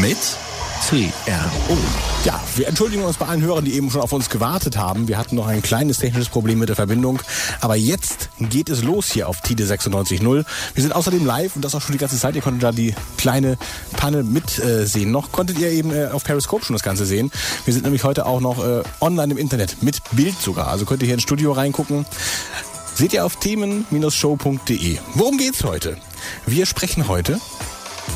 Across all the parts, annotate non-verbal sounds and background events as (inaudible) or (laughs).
Mit CRO. Ja, wir entschuldigen uns bei allen Hörern, die eben schon auf uns gewartet haben. Wir hatten noch ein kleines technisches Problem mit der Verbindung. Aber jetzt geht es los hier auf TIDE 96.0. Wir sind außerdem live und das auch schon die ganze Zeit. Ihr konntet da die kleine Panne mitsehen. Äh, noch konntet ihr eben äh, auf Periscope schon das Ganze sehen. Wir sind nämlich heute auch noch äh, online im Internet, mit Bild sogar. Also könnt ihr hier ins Studio reingucken. Seht ihr auf themen-show.de. Worum geht's heute? Wir sprechen heute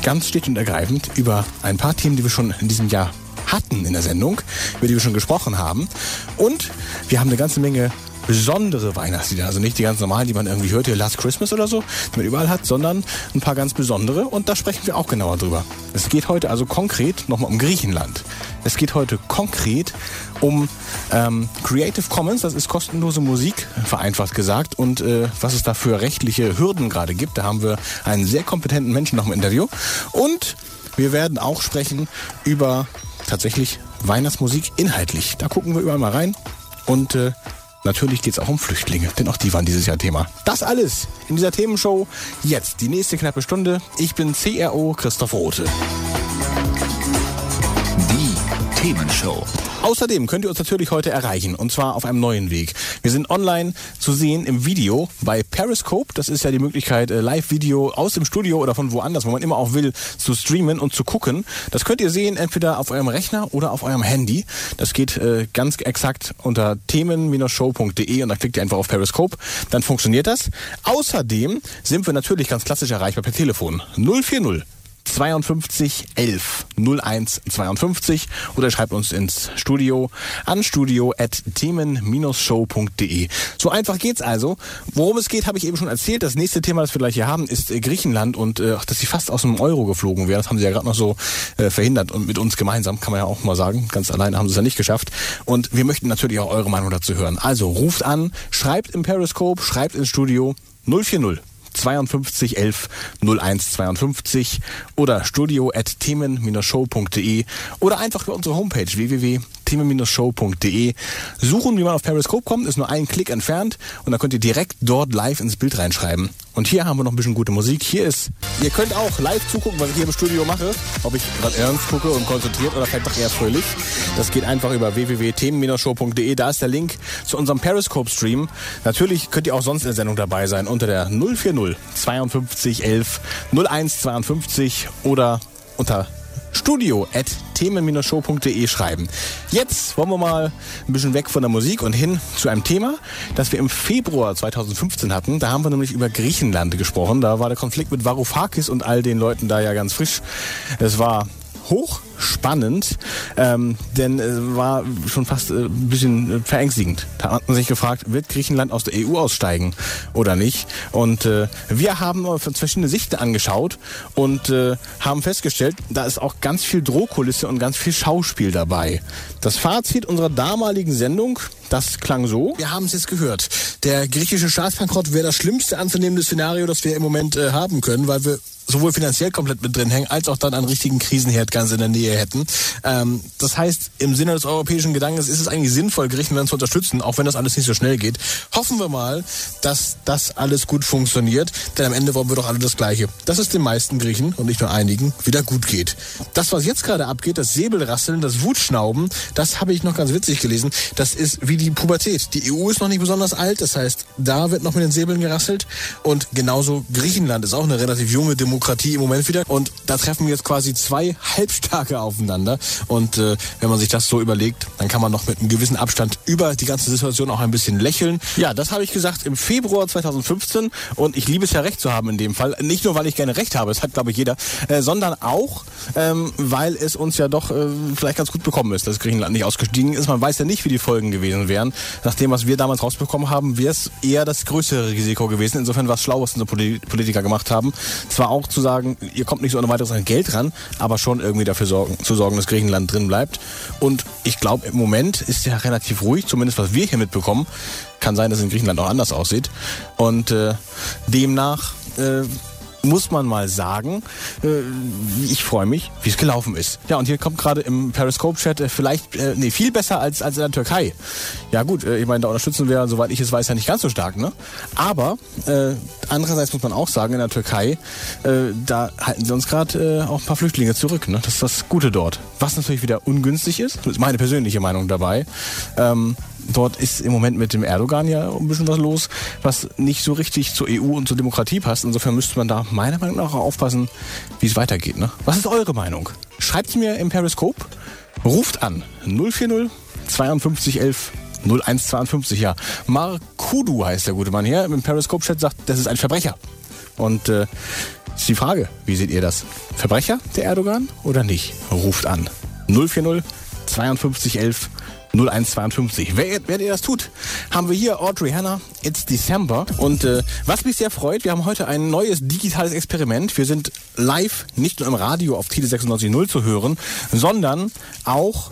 ganz sticht und ergreifend über ein paar Themen, die wir schon in diesem Jahr hatten in der Sendung, über die wir schon gesprochen haben. Und wir haben eine ganze Menge besondere Weihnachtslieder. Also nicht die ganz normalen, die man irgendwie hört, hier Last Christmas oder so, die man überall hat, sondern ein paar ganz besondere. Und da sprechen wir auch genauer drüber. Es geht heute also konkret nochmal um Griechenland. Es geht heute konkret um ähm, Creative Commons, das ist kostenlose Musik, vereinfacht gesagt, und äh, was es da für rechtliche Hürden gerade gibt. Da haben wir einen sehr kompetenten Menschen noch im Interview. Und wir werden auch sprechen über tatsächlich Weihnachtsmusik inhaltlich. Da gucken wir überall mal rein. Und äh, Natürlich geht es auch um Flüchtlinge, denn auch die waren dieses Jahr Thema. Das alles in dieser Themenshow. Jetzt die nächste knappe Stunde. Ich bin CRO Christoph Rote. Themenshow. Außerdem könnt ihr uns natürlich heute erreichen und zwar auf einem neuen Weg. Wir sind online zu sehen im Video bei Periscope. Das ist ja die Möglichkeit, äh, Live-Video aus dem Studio oder von woanders, wo man immer auch will, zu streamen und zu gucken. Das könnt ihr sehen entweder auf eurem Rechner oder auf eurem Handy. Das geht äh, ganz exakt unter themen-show.de und dann klickt ihr einfach auf Periscope. Dann funktioniert das. Außerdem sind wir natürlich ganz klassisch erreichbar per Telefon 040 52 11 01 52 oder schreibt uns ins Studio an studio at themen-show.de. So einfach geht's also. Worum es geht, habe ich eben schon erzählt. Das nächste Thema, das wir gleich hier haben, ist äh, Griechenland und äh, dass sie fast aus dem Euro geflogen wären. Das haben sie ja gerade noch so äh, verhindert und mit uns gemeinsam, kann man ja auch mal sagen. Ganz alleine haben sie es ja nicht geschafft. Und wir möchten natürlich auch eure Meinung dazu hören. Also ruft an, schreibt im Periscope, schreibt ins Studio 040 52 11 01 52 oder studio at themen-show.de oder einfach über unsere Homepage www.themen-show.de suchen, wie man auf Periscope kommt, ist nur ein Klick entfernt und dann könnt ihr direkt dort live ins Bild reinschreiben. Und hier haben wir noch ein bisschen gute Musik. Hier ist, ihr könnt auch live zugucken, was ich hier im Studio mache. Ob ich gerade ernst gucke und konzentriert oder vielleicht doch eher fröhlich. Das geht einfach über www.themen-show.de. Da ist der Link zu unserem Periscope-Stream. Natürlich könnt ihr auch sonst in der Sendung dabei sein unter der 040 52 11 01 52 oder unter studio at themen-show.de schreiben. Jetzt wollen wir mal ein bisschen weg von der Musik und hin zu einem Thema, das wir im Februar 2015 hatten. Da haben wir nämlich über Griechenland gesprochen. Da war der Konflikt mit Varoufakis und all den Leuten da ja ganz frisch. Es war hochspannend, ähm, denn es war schon fast äh, ein bisschen äh, verängstigend. Da hat man sich gefragt, wird Griechenland aus der EU aussteigen oder nicht? Und äh, wir haben verschiedene Sichten angeschaut und äh, haben festgestellt, da ist auch ganz viel Drohkulisse und ganz viel Schauspiel dabei. Das Fazit unserer damaligen Sendung, das klang so. Wir haben es jetzt gehört. Der griechische Staatsbankrott wäre das schlimmste anzunehmende Szenario, das wir im Moment äh, haben können, weil wir sowohl finanziell komplett mit drin hängen, als auch dann einen richtigen Krisenherd ganz in der Nähe hätten. Ähm, das heißt, im Sinne des europäischen Gedankens ist es eigentlich sinnvoll, Griechenland zu unterstützen, auch wenn das alles nicht so schnell geht. Hoffen wir mal, dass das alles gut funktioniert, denn am Ende wollen wir doch alle das Gleiche. Dass es den meisten Griechen und nicht nur einigen wieder gut geht. Das, was jetzt gerade abgeht, das Säbelrasseln, das Wutschnauben, das habe ich noch ganz witzig gelesen. Das ist wie die Pubertät. Die EU ist noch nicht besonders alt, das heißt, da wird noch mit den Säbeln gerasselt und genauso Griechenland ist auch eine relativ junge Demokratie Demokratie im Moment wieder. Und da treffen wir jetzt quasi zwei halbstarke aufeinander. Und äh, wenn man sich das so überlegt, dann kann man noch mit einem gewissen Abstand über die ganze Situation auch ein bisschen lächeln. Ja, das habe ich gesagt im Februar 2015 und ich liebe es ja recht zu haben in dem Fall. Nicht nur, weil ich gerne recht habe, das hat glaube ich jeder, äh, sondern auch, ähm, weil es uns ja doch äh, vielleicht ganz gut bekommen ist, dass Griechenland nicht ausgestiegen ist. Man weiß ja nicht, wie die Folgen gewesen wären. Nach dem, was wir damals rausbekommen haben, wäre es eher das größere Risiko gewesen. Insofern war es schlau, was unsere Politiker gemacht haben. Zwar auch zu sagen, ihr kommt nicht so ohne weiteres an Geld ran, aber schon irgendwie dafür sorgen, zu sorgen, dass Griechenland drin bleibt. Und ich glaube, im Moment ist ja relativ ruhig, zumindest was wir hier mitbekommen. Kann sein, dass es in Griechenland auch anders aussieht. Und äh, demnach äh, muss man mal sagen, äh, ich freue mich, wie es gelaufen ist. Ja, und hier kommt gerade im Periscope-Chat äh, vielleicht, äh, nee, viel besser als, als in der Türkei. Ja gut, ich meine, da unterstützen wir, soweit ich es weiß, ja nicht ganz so stark, ne? Aber äh, andererseits muss man auch sagen, in der Türkei, äh, da halten sie uns gerade äh, auch ein paar Flüchtlinge zurück, ne? Das ist das Gute dort. Was natürlich wieder ungünstig ist, das ist meine persönliche Meinung dabei. Ähm, Dort ist im Moment mit dem Erdogan ja ein bisschen was los, was nicht so richtig zur EU und zur Demokratie passt. Insofern müsste man da meiner Meinung nach aufpassen, wie es weitergeht. Ne? Was ist eure Meinung? Schreibt mir im Periscope, ruft an 040 52 11 0152, ja. Markudu heißt der gute Mann hier. Im Periscope-Chat sagt, das ist ein Verbrecher. Und äh, ist die Frage, wie seht ihr das? Verbrecher, der Erdogan, oder nicht? Ruft an. 040 52 11 0152. Wer, wer ihr das tut, haben wir hier Audrey Hanna, It's December. Und äh, was mich sehr freut, wir haben heute ein neues digitales Experiment. Wir sind live, nicht nur im Radio auf Tele 96.0 zu hören, sondern auch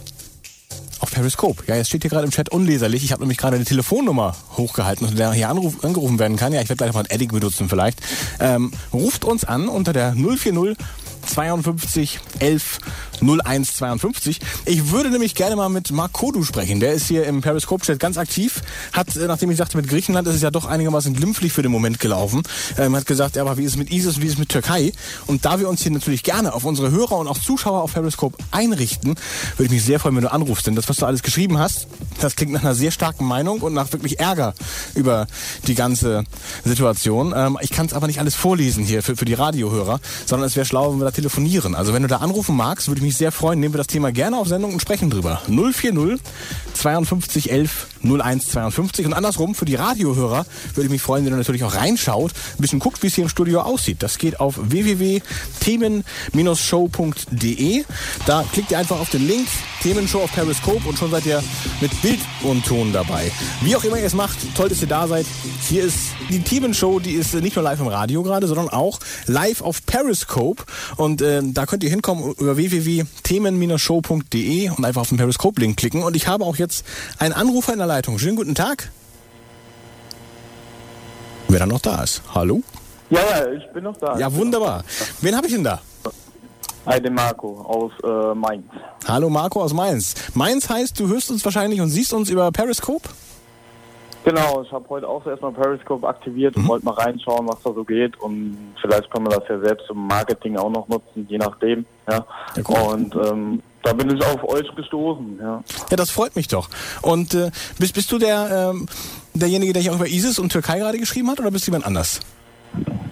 auf Periscope. Ja, jetzt steht hier gerade im Chat unleserlich. Ich habe nämlich gerade eine Telefonnummer hochgehalten, unter der hier anruf, angerufen werden kann. Ja, ich werde gleich mal ein Edding benutzen vielleicht. Ähm, ruft uns an unter der 040 52 11 01 52. Ich würde nämlich gerne mal mit Mark Kodu sprechen. Der ist hier im Periscope-Chat ganz aktiv. Hat, äh, nachdem ich sagte, mit Griechenland ist es ja doch einigermaßen glimpflich für den Moment gelaufen. Ähm, hat gesagt, aber wie ist es mit ISIS, wie ist es mit Türkei? Und da wir uns hier natürlich gerne auf unsere Hörer und auch Zuschauer auf Periscope einrichten, würde ich mich sehr freuen, wenn du anrufst. Denn das, was du alles geschrieben hast, das klingt nach einer sehr starken Meinung und nach wirklich Ärger über die ganze Situation. Ähm, ich kann es aber nicht alles vorlesen hier für, für die Radiohörer, sondern es wäre schlau, wenn wir da telefonieren. Also wenn du da anrufen magst, würde ich mich sehr freuen. Nehmen wir das Thema gerne auf Sendung und sprechen drüber. 040 52 11 01 52. Und andersrum, für die Radiohörer würde ich mich freuen, wenn ihr natürlich auch reinschaut, ein bisschen guckt, wie es hier im Studio aussieht. Das geht auf www.themen-show.de. Da klickt ihr einfach auf den Link, Themenshow auf Periscope und schon seid ihr mit Bild und Ton dabei. Wie auch immer ihr es macht, toll, dass ihr da seid. Hier ist die Themenshow, die ist nicht nur live im Radio gerade, sondern auch live auf Periscope. Und äh, da könnt ihr hinkommen über www.themen-show.de und einfach auf den Periscope-Link klicken. Und ich habe auch jetzt einen Anrufer in der Leitung. Schönen guten Tag. Wer dann noch da ist. Hallo? Ja, ja, ich bin noch da. Ja, wunderbar. Wen habe ich denn da? Hi, den Marco aus äh, Mainz. Hallo Marco aus Mainz. Mainz heißt, du hörst uns wahrscheinlich und siehst uns über Periscope? Genau, ich habe heute auch erstmal Periscope aktiviert und Mhm. wollte mal reinschauen, was da so geht. Und vielleicht kann man das ja selbst im Marketing auch noch nutzen, je nachdem. Ja. Ja, und ähm, da bin ich auf euch gestoßen. Ja. Ja, das freut mich doch. Und äh, bist, bist du der, ähm, derjenige, der hier auch über ISIS und Türkei gerade geschrieben hat oder bist du jemand anders?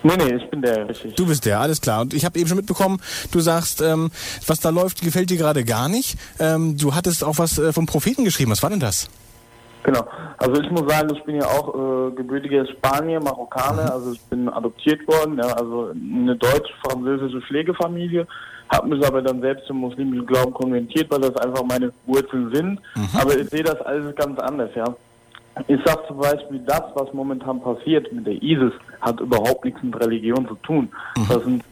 Nee, nee, ich bin der, richtig. Du bist der, alles klar. Und ich habe eben schon mitbekommen, du sagst, ähm, was da läuft, gefällt dir gerade gar nicht. Ähm, du hattest auch was äh, vom Propheten geschrieben. Was war denn das? Genau. Also ich muss sagen, ich bin ja auch äh, gebürtiger Spanier, Marokkaner, also ich bin adoptiert worden, ja, also eine deutsch-französische Pflegefamilie, habe mich aber dann selbst zum muslimischen Glauben konvertiert, weil das einfach meine Wurzeln sind. Aber ich sehe das alles ganz anders, ja. Ich sag zum Beispiel, das, was momentan passiert mit der ISIS, hat überhaupt nichts mit Religion zu tun. Das sind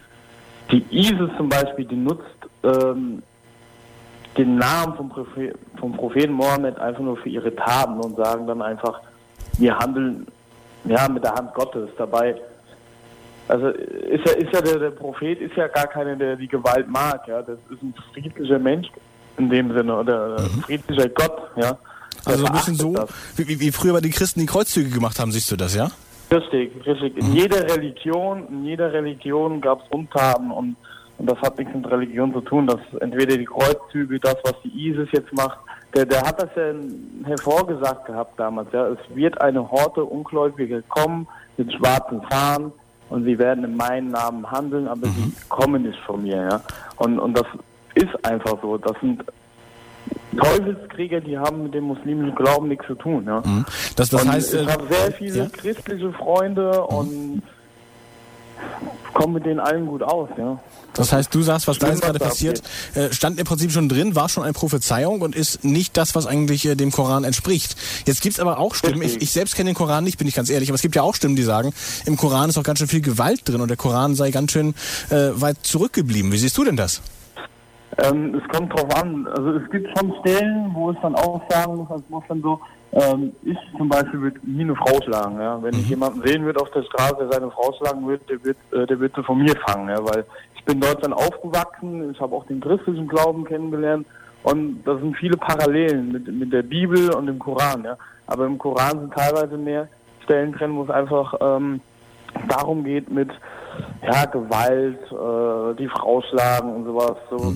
die ISIS zum Beispiel, die nutzt ähm, den Namen vom, Prophet, vom Propheten Mohammed einfach nur für ihre Taten und sagen dann einfach, wir handeln ja mit der Hand Gottes dabei. Also ist ja, ist ja der, der Prophet ist ja gar keiner, der die Gewalt mag, ja. Das ist ein friedlicher Mensch in dem Sinne oder ein friedlicher Gott, ja. Der Also ein bisschen so, wie, wie, früher bei den Christen die Kreuzzüge gemacht haben, siehst du das, ja? Richtig, richtig. In jeder Religion, in jeder Religion gab es Untaten und, und das hat nichts mit Religion zu tun. Das entweder die Kreuzzüge, das, was die ISIS jetzt macht, der, der hat das ja hervorgesagt gehabt damals. Ja, es wird eine Horte Ungläubiger kommen mit schwarzen Fahnen und sie werden in meinem Namen handeln, aber sie kommen nicht von mir. Ja, und und das ist einfach so. Das sind Teufelskrieger, die haben mit dem muslimischen Glauben nichts zu tun. Ja. Mhm. Das, das heißt, ich äh, habe sehr viele ja? christliche Freunde und komme mit denen allen gut aus. Ja. Das heißt, du sagst, was da jetzt gerade passiert, äh, stand im Prinzip schon drin, war schon eine Prophezeiung und ist nicht das, was eigentlich äh, dem Koran entspricht. Jetzt gibt's aber auch Stimmen, ich, ich selbst kenne den Koran nicht, bin ich ganz ehrlich, aber es gibt ja auch Stimmen, die sagen, im Koran ist auch ganz schön viel Gewalt drin und der Koran sei ganz schön äh, weit zurückgeblieben. Wie siehst du denn das? Ähm, es kommt drauf an. Also es gibt schon Stellen, wo es dann auch sagen muss, als dann so, ähm, ich zum Beispiel würde nie eine Frau schlagen. Ja? Wenn ich jemanden sehen würde auf der Straße, der seine Frau schlagen würde, der wird, äh, der wird sie von mir fangen. Ja? Weil ich bin in Deutschland aufgewachsen, ich habe auch den christlichen Glauben kennengelernt und da sind viele Parallelen mit, mit der Bibel und dem Koran. Ja? Aber im Koran sind teilweise mehr Stellen drin, wo es einfach ähm, darum geht mit ja, Gewalt, äh, die Frau schlagen und sowas. So.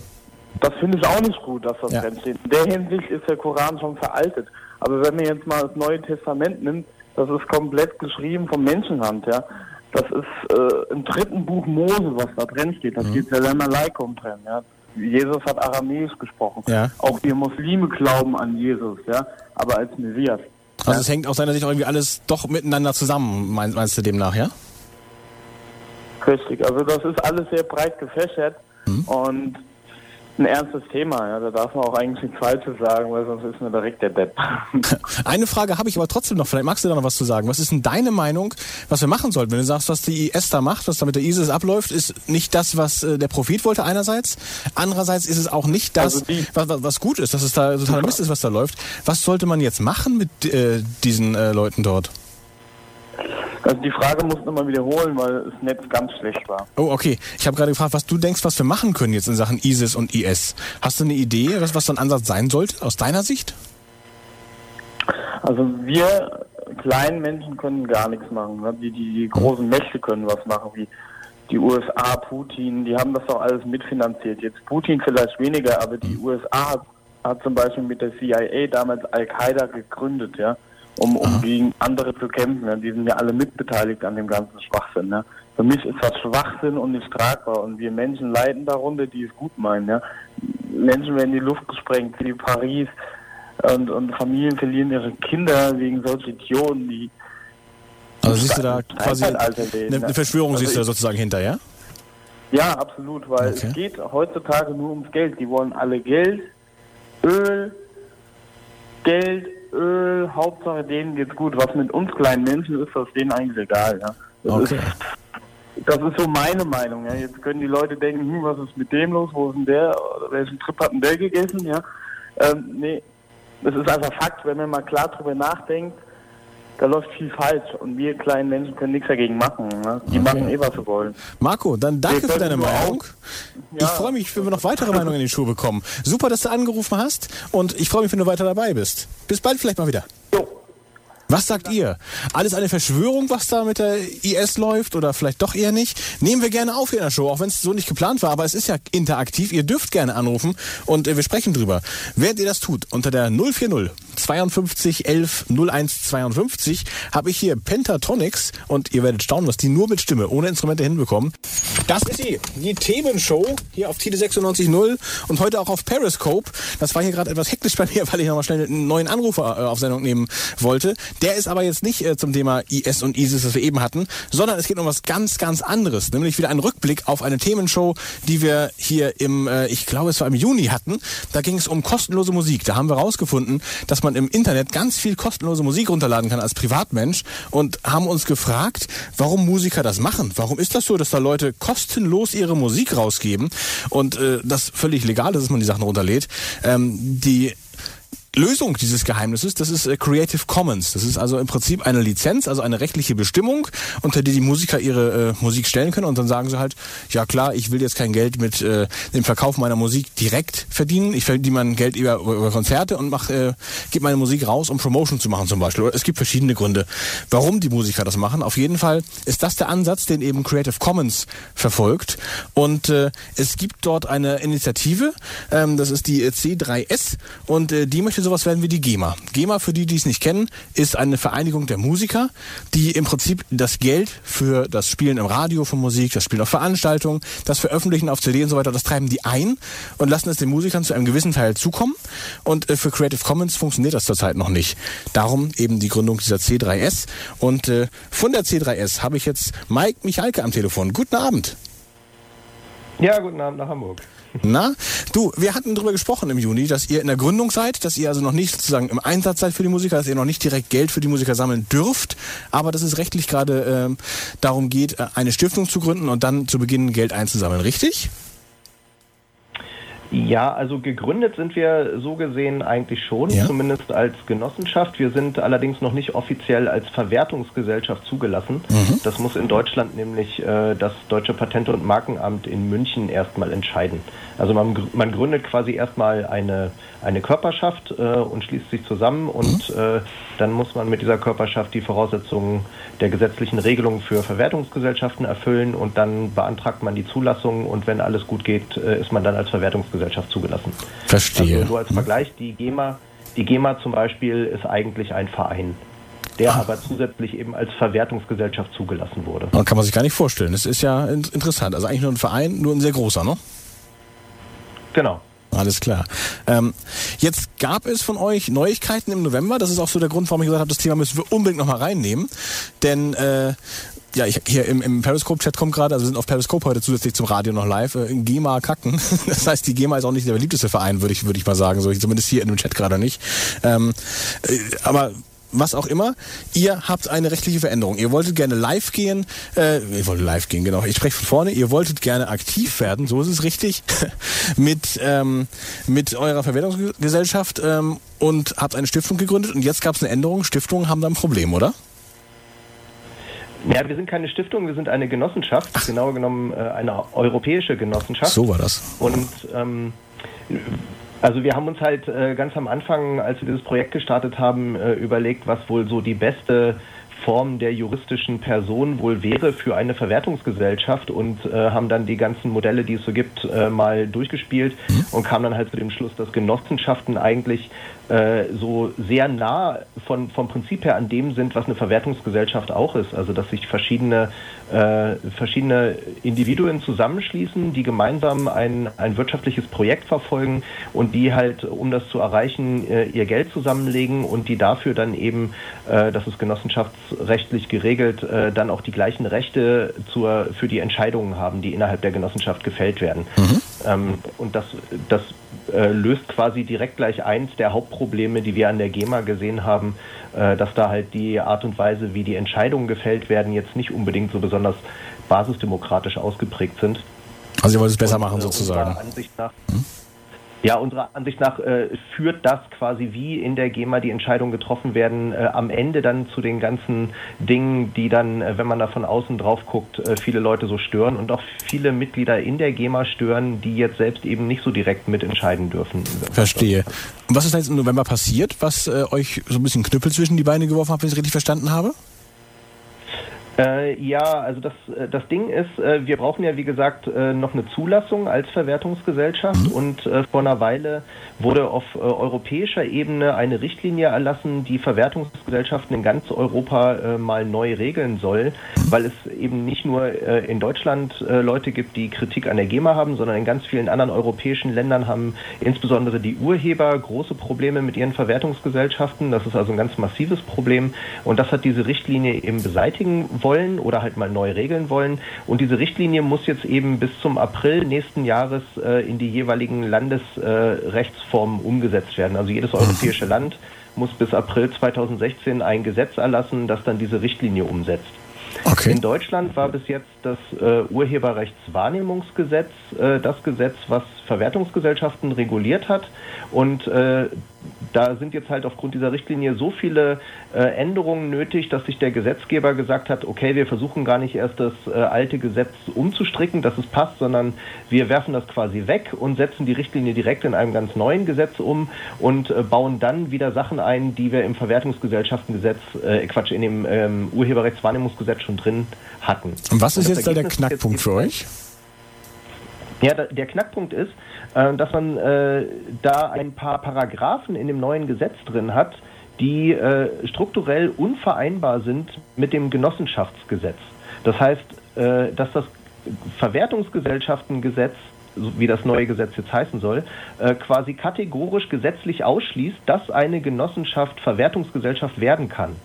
Das finde ich auch nicht gut, dass das Ja. drin steht. In der Hinsicht ist der Koran schon veraltet. Aber wenn man jetzt mal das Neue Testament nimmt, das ist komplett geschrieben von Menschenhand, ja. Das ist äh, im dritten Buch Mose, was da drin steht. Da steht Salam Aleikum drin, ja. Jesus hat Aramäisch gesprochen. Ja. Auch wir Muslime glauben an Jesus, ja, aber als Messias. Also es hängt aus deiner Sicht auch irgendwie alles doch miteinander zusammen, meinst, meinst du demnach, ja? Richtig, also das ist alles sehr breit gefächert und ein ernstes Thema, ja. Da darf man auch eigentlich nichts Falsches sagen, weil sonst ist man direkt der Depp. (laughs) Eine Frage habe ich aber trotzdem noch, vielleicht magst du da noch was zu sagen. Was ist denn deine Meinung, was wir machen sollten? Wenn du sagst, was die IS da macht, was da mit der ISIS abläuft, ist nicht das, was äh, der Prophet wollte einerseits. Andererseits ist es auch nicht das, Also was, was gut ist, dass es da totaler Mist ist, was da läuft. Was sollte man jetzt machen mit äh, diesen äh, Leuten dort? Also die Frage muss man mal wiederholen, weil das Netz ganz schlecht war. Oh, okay. Ich habe gerade gefragt, was du denkst, was wir machen können jetzt in Sachen ISIS und IS. Hast du eine Idee, was, was so ein Ansatz sein sollte, aus deiner Sicht? Also wir kleinen Menschen können gar nichts machen. Ne? Die, die, die großen Mächte können was machen, wie die USA, Putin, die haben das doch alles mitfinanziert. Jetzt Putin vielleicht weniger, aber die USA hat, hat zum Beispiel mit der CIA damals Al-Qaida gegründet, ja, um, um gegen andere zu kämpfen. Ja. Die sind ja alle mitbeteiligt an dem ganzen Schwachsinn. Ja. Für mich ist das Schwachsinn und nicht tragbar. Und wir Menschen leiden darunter, die es gut meinen. Ja. Menschen werden in die Luft gesprengt, wie Paris. Und, und Familien verlieren ihre Kinder wegen solcher Idioten, die Also siehst du da quasi eine, eine Verschwörung Also siehst du da sozusagen hinter, ja? Ja, absolut, weil Okay. es geht heutzutage nur ums Geld. Die wollen alle Geld, Öl, Geld, Öl, Hauptsache denen geht's gut. Was mit uns kleinen Menschen ist, das ist denen eigentlich egal. Ja. Das, Okay. ist, das ist so meine Meinung. Ja. Jetzt können die Leute denken, hm, was ist mit dem los, wo ist denn der, welchen Trip hat denn der gegessen? Ja. Ähm, nee, das ist einfach Fakt, wenn man mal klar drüber nachdenkt, da läuft viel falsch und wir kleinen Menschen können nichts dagegen machen. Ne? Die machen eh, was sie wollen. Marco, dann danke Wir für deine Meinung. auch- Ich Ja. freue mich, wenn wir noch weitere Meinungen in die Schuhe bekommen. Super, dass du angerufen hast und ich freue mich, wenn du weiter dabei bist. Bis bald vielleicht mal wieder. Was sagt ihr? Alles eine Verschwörung, was da mit der IS läuft oder vielleicht doch eher nicht? Nehmen wir gerne auf in der Show, auch wenn es so nicht geplant war, aber es ist ja interaktiv. Ihr dürft gerne anrufen und äh, wir sprechen drüber. Während ihr das tut, unter der 040 52 11 01 52 habe ich hier Pentatonix und ihr werdet staunen, was die nur mit Stimme, ohne Instrumente hinbekommen. Das ist sie, die Themenshow hier auf Tide 96.0 und heute auch auf Periscope. Das war hier gerade etwas hektisch bei mir, (laughs) weil ich nochmal schnell einen neuen Anrufer äh, auf Sendung nehmen wollte. Der ist aber jetzt nicht äh, zum Thema IS und ISIS, das wir eben hatten, sondern es geht um was ganz, ganz anderes. Nämlich wieder ein Rückblick auf eine Themenshow, die wir hier im, äh, ich glaube es war im Juni hatten. Da ging es um kostenlose Musik. Da haben wir rausgefunden, dass man im Internet ganz viel kostenlose Musik runterladen kann als Privatmensch und haben uns gefragt, warum Musiker das machen. Warum ist das so, dass da Leute kostenlos ihre Musik rausgeben und äh, das völlig legal ist, dass man die Sachen runterlädt. Ähm, die Lösung dieses Geheimnisses, das ist äh, Creative Commons. Das ist also im Prinzip eine Lizenz, also eine rechtliche Bestimmung, unter die die Musiker ihre äh, Musik stellen können und dann sagen sie halt, ja klar, ich will jetzt kein Geld mit äh, dem Verkauf meiner Musik direkt verdienen. Ich verdiene mein Geld über, über Konzerte und mach, äh, gebe meine Musik raus, um Promotion zu machen zum Beispiel. Es gibt verschiedene Gründe, warum die Musiker das machen. Auf jeden Fall ist das der Ansatz, den eben Creative Commons verfolgt. Und äh, es gibt dort eine Initiative, ähm, das ist die äh, C3S und äh, die möchte sowas werden wie die GEMA. GEMA, für die, die es nicht kennen, ist eine Vereinigung der Musiker, die im Prinzip das Geld für das Spielen im Radio von Musik, das Spielen auf Veranstaltungen, das Veröffentlichen auf CD und so weiter, das treiben die ein und lassen es den Musikern zu einem gewissen Teil zukommen. Und äh, für Creative Commons funktioniert das zurzeit noch nicht. Darum eben die Gründung dieser C3S. Und äh, von der C3S habe ich jetzt Mike Michalke am Telefon. Guten Abend. Ja, guten Abend nach Hamburg. Na, du, wir hatten darüber gesprochen im Juni, dass ihr in der Gründung seid, dass ihr also noch nicht sozusagen im Einsatz seid für die Musiker, dass ihr noch nicht direkt Geld für die Musiker sammeln dürft, aber dass es rechtlich gerade äh, darum geht, äh, eine Stiftung zu gründen und dann zu beginnen, Geld einzusammeln, richtig? Ja, also gegründet sind wir so gesehen eigentlich schon, Ja. zumindest als Genossenschaft. Wir sind allerdings noch nicht offiziell als Verwertungsgesellschaft zugelassen. Das muss in Deutschland nämlich äh, das Deutsche Patent- und Markenamt in München erstmal entscheiden. Also man, man gründet quasi erstmal eine, eine Körperschaft äh, und schließt sich zusammen und äh, dann muss man mit dieser Körperschaft die Voraussetzungen der gesetzlichen Regelungen für Verwertungsgesellschaften erfüllen und dann beantragt man die Zulassung und wenn alles gut geht, äh, ist man dann als Verwertungsgesellschaft zugelassen. Verstehe. Also nur als Vergleich, die GEMA, die GEMA zum Beispiel ist eigentlich ein Verein, der aber zusätzlich eben als Verwertungsgesellschaft zugelassen wurde. Und kann man sich gar nicht vorstellen. Das ist ja in interessant. Also eigentlich nur ein Verein, nur ein sehr großer, ne? Genau. Alles klar. Ähm, jetzt gab es von euch Neuigkeiten im November. Das ist auch so der Grund, warum ich gesagt habe, das Thema müssen wir unbedingt nochmal reinnehmen. Denn äh, ja, ich, hier im, im Periscope-Chat kommt gerade, also wir sind auf Periscope heute zusätzlich zum Radio noch live, äh, GEMA kacken. (laughs) Das heißt, die GEMA ist auch nicht der beliebteste Verein, würde ich, würde ich mal sagen. So, zumindest hier in dem Chat gerade nicht. Ähm, äh, aber was auch immer, ihr habt eine rechtliche Veränderung. Ihr wolltet gerne live gehen, äh, ihr wolltet live gehen, genau. Ich spreche von vorne. Ihr wolltet gerne aktiv werden, so ist es richtig, (laughs) mit ähm, mit eurer Verwertungsgesellschaft ähm, und habt eine Stiftung gegründet. Und jetzt gab es eine Änderung. Stiftungen haben da ein Problem, oder? Ja, wir sind keine Stiftung, wir sind eine Genossenschaft, genauer genommen äh, eine europäische Genossenschaft. So war das. Und ähm, also wir haben uns halt äh, ganz am Anfang, als wir dieses Projekt gestartet haben, äh, überlegt, was wohl so die beste Form der juristischen Person wohl wäre für eine Verwertungsgesellschaft und äh, haben dann die ganzen Modelle, die es so gibt, äh, mal durchgespielt und kamen dann halt zu dem Schluss, dass Genossenschaften eigentlich so sehr nah von, vom Prinzip her an dem sind, was eine Verwertungsgesellschaft auch ist. Also dass sich verschiedene, äh, verschiedene Individuen zusammenschließen, die gemeinsam ein, ein wirtschaftliches Projekt verfolgen und die halt, um das zu erreichen, äh, ihr Geld zusammenlegen und die dafür dann eben, äh, das ist genossenschaftsrechtlich geregelt, äh, dann auch die gleichen Rechte zur, für die Entscheidungen haben, die innerhalb der Genossenschaft gefällt werden. Ähm, und das, das äh, löst quasi direkt gleich eins der Hauptprobleme, die wir an der GEMA gesehen haben, äh, dass da halt die Art und Weise, wie die Entscheidungen gefällt werden, jetzt nicht unbedingt so besonders basisdemokratisch ausgeprägt sind. Also ihr wollt es besser Und, machen äh, sozusagen. Unserer Ansicht nach, ja, unserer Ansicht nach äh, führt das quasi, wie in der GEMA die Entscheidungen getroffen werden, äh, am Ende dann zu den ganzen Dingen, die dann, äh, wenn man da von außen drauf guckt, äh, viele Leute so stören und auch viele Mitglieder in der GEMA stören, die jetzt selbst eben nicht so direkt mitentscheiden dürfen. Verstehe. Und was ist da jetzt im November passiert, was äh, euch so ein bisschen Knüppel zwischen die Beine geworfen hat, wenn ich es richtig verstanden habe? Äh, ja, also das, äh, das Ding ist, äh, wir brauchen ja wie gesagt äh, noch eine Zulassung als Verwertungsgesellschaft und äh, vor einer Weile wurde auf äh, europäischer Ebene eine Richtlinie erlassen, die Verwertungsgesellschaften in ganz Europa mal neu regeln soll, weil es eben nicht nur in Deutschland Leute gibt, die Kritik an der GEMA haben, sondern in ganz vielen anderen europäischen Ländern haben insbesondere die Urheber große Probleme mit ihren Verwertungsgesellschaften. Das ist also ein ganz massives Problem und das hat diese Richtlinie eben beseitigen wollen oder halt mal neu regeln wollen. Und diese Richtlinie muss jetzt eben bis zum April nächsten Jahres äh, in die jeweiligen Landesrechtsformen äh, umgesetzt werden. Also jedes europäische Land muss bis April 2016 ein Gesetz erlassen, das dann diese Richtlinie umsetzt. Okay. In Deutschland war bis jetzt das äh, Urheberrechtswahrnehmungsgesetz äh, das Gesetz, was Verwertungsgesellschaften reguliert hat. Und äh, da sind jetzt halt aufgrund dieser Richtlinie so viele äh, Änderungen nötig, dass sich der Gesetzgeber gesagt hat, okay, wir versuchen gar nicht erst das äh, alte Gesetz umzustricken, dass es passt, sondern wir werfen das quasi weg und setzen die Richtlinie direkt in einem ganz neuen Gesetz um und äh, bauen dann wieder Sachen ein, die wir im Verwertungsgesellschaftengesetz, äh, Quatsch, in dem ähm, Urheberrechtswahrnehmungsgesetz schon drin hatten. Und was ist jetzt da der Knackpunkt für euch? Ja, der Knackpunkt ist, äh, dass man äh, da ein paar Paragraphen in dem neuen Gesetz drin hat, die äh, strukturell unvereinbar sind mit dem Genossenschaftsgesetz. Das heißt, dass das Verwertungsgesellschaftengesetz wie das neue Gesetz jetzt heißen soll, quasi kategorisch gesetzlich ausschließt, dass eine Genossenschaft Verwertungsgesellschaft werden kann.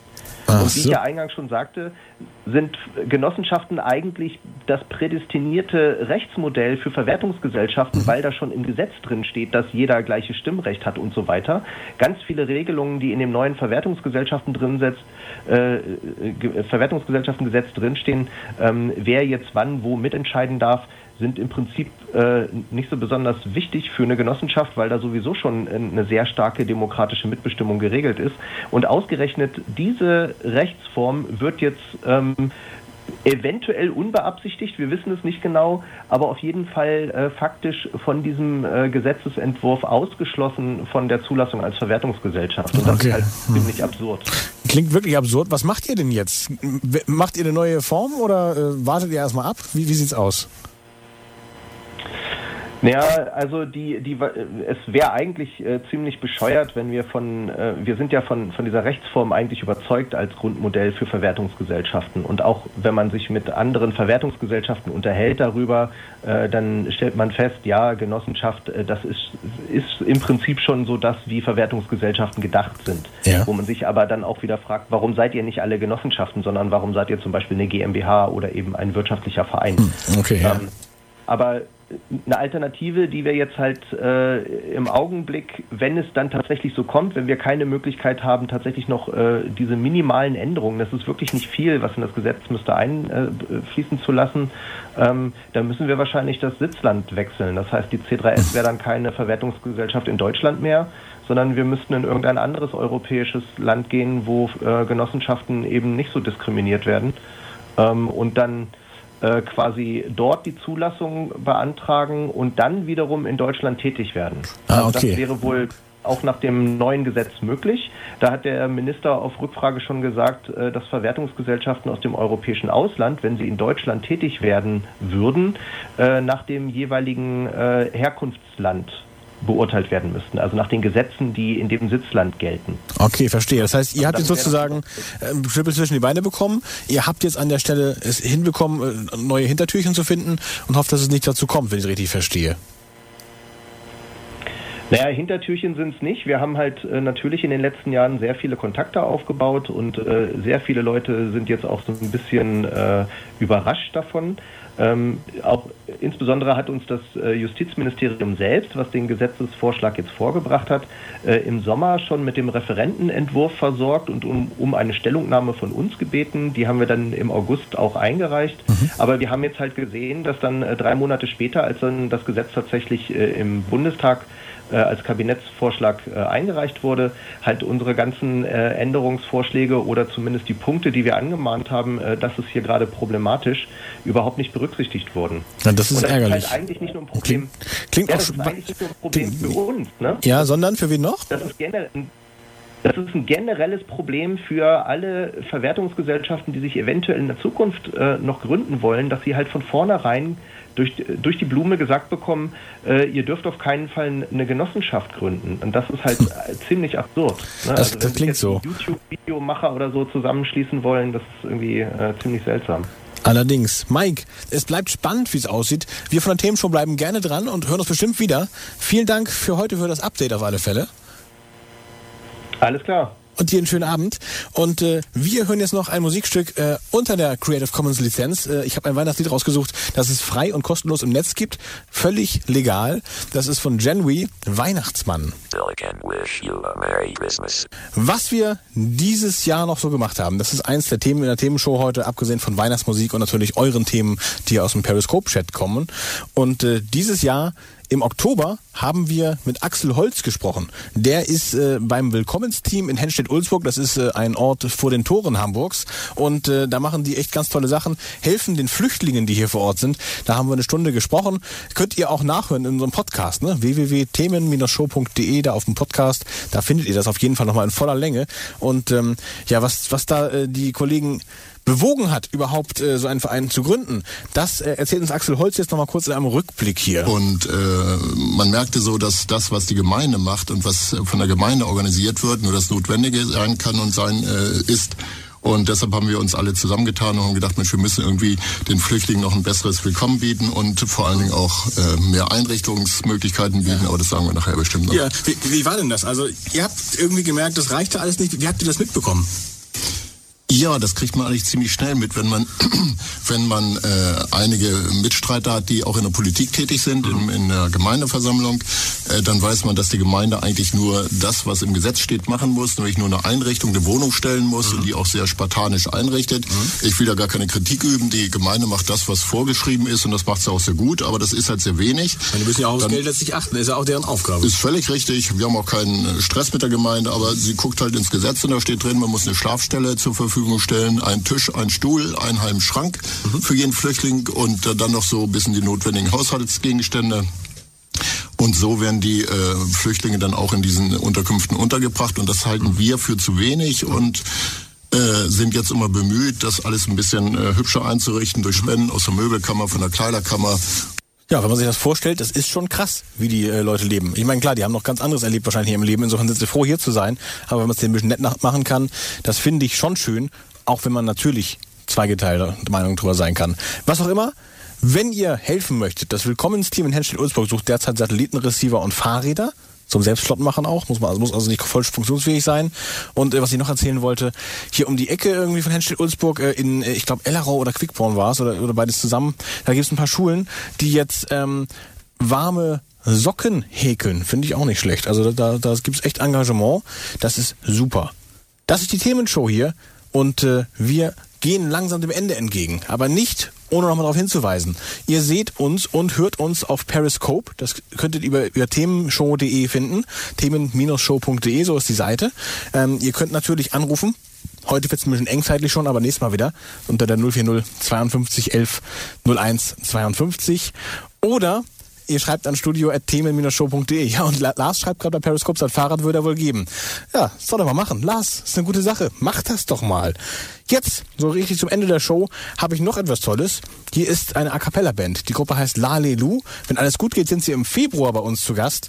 Ach und wie so. ich ja eingangs schon sagte, sind Genossenschaften eigentlich das prädestinierte Rechtsmodell für Verwertungsgesellschaften, mhm. weil da schon im Gesetz drin steht, dass jeder gleiche Stimmrecht hat und so weiter. Ganz viele Regelungen, die in dem neuen Verwertungsgesellschaften drin setzt, äh, Verwertungsgesellschaftengesetz drinstehen, ähm, wer jetzt wann wo mitentscheiden darf, sind im Prinzip äh, nicht so besonders wichtig für eine Genossenschaft, weil da sowieso schon eine sehr starke demokratische Mitbestimmung geregelt ist. Und ausgerechnet diese Rechtsform wird jetzt ähm, eventuell unbeabsichtigt, wir wissen es nicht genau, aber auf jeden Fall äh, faktisch von diesem äh, Gesetzesentwurf ausgeschlossen von der Zulassung als Verwertungsgesellschaft. Und das okay. ist halt ziemlich hm. absurd. Klingt wirklich absurd. Was macht ihr denn jetzt? Macht ihr eine neue Form oder äh, wartet ihr erstmal ab? Wie, wie sieht's aus? Naja, also die, die, es wäre eigentlich äh, ziemlich bescheuert, wenn wir von, äh, wir sind ja von, von dieser Rechtsform eigentlich überzeugt als Grundmodell für Verwertungsgesellschaften. Und auch wenn man sich mit anderen Verwertungsgesellschaften unterhält darüber, äh, dann stellt man fest, ja, Genossenschaft, äh, das ist, ist im Prinzip schon so das, wie Verwertungsgesellschaften gedacht sind. Ja. Wo man sich aber dann auch wieder fragt, warum seid ihr nicht alle Genossenschaften, sondern warum seid ihr zum Beispiel eine GmbH oder eben ein wirtschaftlicher Verein? Hm, okay, ja. Ähm, aber eine Alternative, die wir jetzt halt äh, im Augenblick, wenn es dann tatsächlich so kommt, wenn wir keine Möglichkeit haben, tatsächlich noch äh, diese minimalen Änderungen, das ist wirklich nicht viel, was in das Gesetz müsste einfließen äh, zu lassen, ähm, dann müssen wir wahrscheinlich das Sitzland wechseln. Das heißt, die C3S wäre dann keine Verwertungsgesellschaft in Deutschland mehr, sondern wir müssten in irgendein anderes europäisches Land gehen, wo äh, Genossenschaften eben nicht so diskriminiert werden. Ähm, und dann äh, quasi dort die Zulassung beantragen und dann wiederum in Deutschland tätig werden. Ah, okay. Also das wäre wohl auch nach dem neuen Gesetz möglich. Da hat der Minister auf Rückfrage schon gesagt, äh, dass Verwertungsgesellschaften aus dem europäischen Ausland, wenn sie in Deutschland tätig werden würden, äh, nach dem jeweiligen Herkunftsland beurteilt werden müssten, also nach den Gesetzen, die in dem Sitzland gelten. Okay, verstehe. Das heißt, ihr habt jetzt sozusagen äh, Schrippel zwischen die Beine bekommen, ihr habt jetzt an der Stelle es hinbekommen, äh, neue Hintertürchen zu finden und hofft, dass es nicht dazu kommt, wenn ich es richtig verstehe. Naja, Hintertürchen sind es nicht. Wir haben halt äh, natürlich in den letzten Jahren sehr viele Kontakte aufgebaut und äh, sehr viele Leute sind jetzt auch so ein bisschen äh, überrascht davon. Ähm, auch insbesondere hat uns das äh, Justizministerium selbst, was den Gesetzesvorschlag jetzt vorgebracht hat, äh, im Sommer schon mit dem Referentenentwurf versorgt und um, um, eine Stellungnahme von uns gebeten. Die haben wir dann im August auch eingereicht. Mhm. Aber wir haben jetzt halt gesehen, dass dann äh, drei Monate später, als dann das Gesetz tatsächlich im Bundestag äh, als Kabinettsvorschlag äh, eingereicht wurde, halt unsere ganzen äh, Änderungsvorschläge oder zumindest die Punkte, die wir angemahnt haben, äh, das ist hier gerade problematisch, überhaupt nicht berücksichtigt wurden. Ja, das ist das ärgerlich. Ist halt eigentlich nicht nur ein Problem. Klingt, klingt ja, auch das ist eigentlich nicht nur ein Problem klingt, für uns. Ne? Ja, sondern für wen noch? Das ist generell das ist ein generelles Problem für alle Verwertungsgesellschaften, die sich eventuell in der Zukunft äh, noch gründen wollen, dass sie halt von vornherein durch, durch die Blume gesagt bekommen, äh, ihr dürft auf keinen Fall eine Genossenschaft gründen. Und das ist halt hm. ziemlich absurd. Ne? Das, also, das klingt so. YouTube-Videomacher oder so zusammenschließen wollen, das ist irgendwie äh, ziemlich seltsam. Allerdings. Mike, es bleibt spannend, wie es aussieht. Wir von der Themenshow bleiben gerne dran und hören uns bestimmt wieder. Vielen Dank für heute, für das Update auf alle Fälle. Alles klar und dir einen schönen Abend. Und äh, wir hören jetzt noch ein Musikstück äh, unter der Creative Commons Lizenz. Äh, ich habe ein Weihnachtslied rausgesucht, das es frei und kostenlos im Netz gibt. Völlig legal. Das ist von Genwy, Weihnachtsmann. Was wir dieses Jahr noch so gemacht haben, das ist eins der Themen in der Themenshow heute, abgesehen von Weihnachtsmusik und natürlich euren Themen, die aus dem Periscope-Chat kommen. Und äh, dieses Jahr im Oktober haben wir mit Axel Holz gesprochen. Der ist äh, beim Willkommensteam in Henstedt-Ulzburg. Das ist äh, ein Ort vor den Toren Hamburgs. Und äh, da machen die echt ganz tolle Sachen. Helfen den Flüchtlingen, die hier vor Ort sind. Da haben wir eine Stunde gesprochen. Könnt ihr auch nachhören in unserem Podcast. Ne? www.themen-show.de, da auf dem Podcast. Da findet ihr das auf jeden Fall nochmal in voller Länge. Und ähm, ja, was, was da äh, die Kollegen bewogen hat, überhaupt äh, so einen Verein zu gründen. Das äh, erzählt uns Axel Holz jetzt nochmal kurz in einem Rückblick hier. Und äh, man merkte so, dass das, was die Gemeinde macht und was von der Gemeinde organisiert wird, nur das Notwendige sein kann und sein äh, ist. Und deshalb haben wir uns alle zusammengetan und haben gedacht, Mensch, wir müssen irgendwie den Flüchtlingen noch ein besseres Willkommen bieten und vor allen Dingen auch äh, mehr Einrichtungsmöglichkeiten bieten. Ja. Aber das sagen wir nachher bestimmt noch. Ja, wie, wie war denn das? Also ihr habt irgendwie gemerkt, das reichte alles nicht. Wie habt ihr das mitbekommen? Ja, das kriegt man eigentlich ziemlich schnell mit, wenn man, (clears throat) wenn man äh, einige Mitstreiter hat, die auch in der Politik tätig sind, in, in der Gemeindeversammlung, äh, dann weiß man, dass die Gemeinde eigentlich nur das, was im Gesetz steht, machen muss, nämlich nur eine Einrichtung, eine Wohnung stellen muss mhm. und die auch sehr spartanisch einrichtet. Mhm. Ich will da gar keine Kritik üben. Die Gemeinde macht das, was vorgeschrieben ist und das macht sie auch sehr gut, aber das ist halt sehr wenig. Die müssen ja auch aufs Geld letztlich achten, das ist ja auch deren Aufgabe. Ist völlig richtig. Wir haben auch keinen Stress mit der Gemeinde, aber sie guckt halt ins Gesetz und da steht drin, man muss eine Schlafstelle zur Verfügung Verfügung stellen. Ein Tisch, ein Stuhl, ein halben Schrank mhm. für jeden Flüchtling und äh, dann noch so ein bisschen die notwendigen Haushaltsgegenstände. Und so werden die äh, Flüchtlinge dann auch in diesen Unterkünften untergebracht. Und das halten wir für zu wenig und äh, sind jetzt immer bemüht, das alles ein bisschen äh, hübscher einzurichten durch Spenden aus der Möbelkammer, von der Kleiderkammer ja, wenn man sich das vorstellt, das ist schon krass, wie die äh, Leute leben. Ich meine, klar, die haben noch ganz anderes erlebt wahrscheinlich im Leben. Insofern sind sie froh, hier zu sein. Aber wenn man es denen ein bisschen nett machen kann, das finde ich schon schön. Auch wenn man natürlich zweigeteilter Meinung drüber sein kann. Was auch immer, wenn ihr helfen möchtet, das Willkommensteam in Henstedt-Ulzburg sucht derzeit Satellitenreceiver und Fahrräder zum Selbstflotten machen auch. Muss man, also muss also nicht voll funktionsfähig sein. Und äh, was ich noch erzählen wollte, hier um die Ecke irgendwie von Henstedt-Ulzburg, äh, in, äh, ich glaube, Ellerau oder Quickborn war es, oder, oder beides zusammen, da gibt es ein paar Schulen, die jetzt ähm, warme Socken häkeln. Finde ich auch nicht schlecht. Also da, da gibt es echt Engagement. Das ist super. Das ist die Themenshow hier. Und äh, wir gehen langsam dem Ende entgegen. Aber nicht ohne nochmal darauf hinzuweisen. Ihr seht uns und hört uns auf Periscope. Das könntet ihr über, über themenshow.de finden. Themen-show.de, so ist die Seite. Ähm, ihr könnt natürlich anrufen. Heute wird es ein bisschen engzeitlich schon, aber nächstes Mal wieder unter der 040 52 11 01 52. Oder ihr schreibt an studio.themen-show.de. Ja, und Lars schreibt gerade bei Periscope, sein Fahrrad würde er wohl geben. Ja, soll doch mal machen. Lars, ist eine gute Sache. Mach das doch mal. Jetzt, so richtig zum Ende der Show, habe ich noch etwas Tolles. Hier ist eine A Cappella-Band. Die Gruppe heißt Lalelu. Wenn alles gut geht, sind sie im Februar bei uns zu Gast.